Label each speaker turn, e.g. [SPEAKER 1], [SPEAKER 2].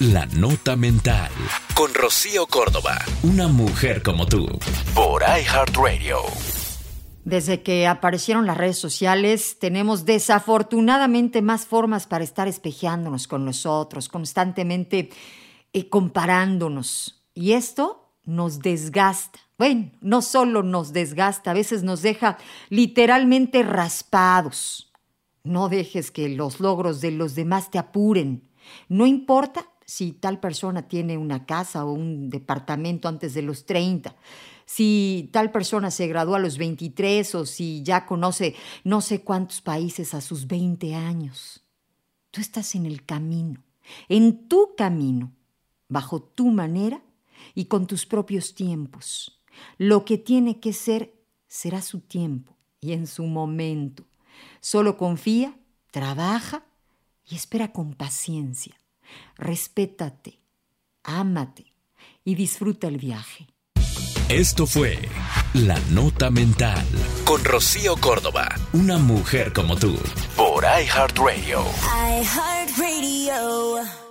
[SPEAKER 1] La Nota Mental. Con Rocío Córdoba. Una mujer como tú. Por iHeartRadio.
[SPEAKER 2] Desde que aparecieron las redes sociales, tenemos desafortunadamente más formas para estar espejeándonos con los otros, constantemente eh, comparándonos. Y esto nos desgasta. Bueno, no solo nos desgasta, a veces nos deja literalmente raspados. No dejes que los logros de los demás te apuren. No importa si tal persona tiene una casa o un departamento antes de los 30, si tal persona se graduó a los 23 o si ya conoce no sé cuántos países a sus 20 años. Tú estás en el camino, en tu camino, bajo tu manera y con tus propios tiempos. Lo que tiene que ser será su tiempo y en su momento. Solo confía, trabaja y espera con paciencia. Respétate, ámate y disfruta el viaje.
[SPEAKER 1] Esto fue La Nota Mental con Rocío Córdoba, una mujer como tú, por iHeartRadio.
[SPEAKER 3] iHeartRadio.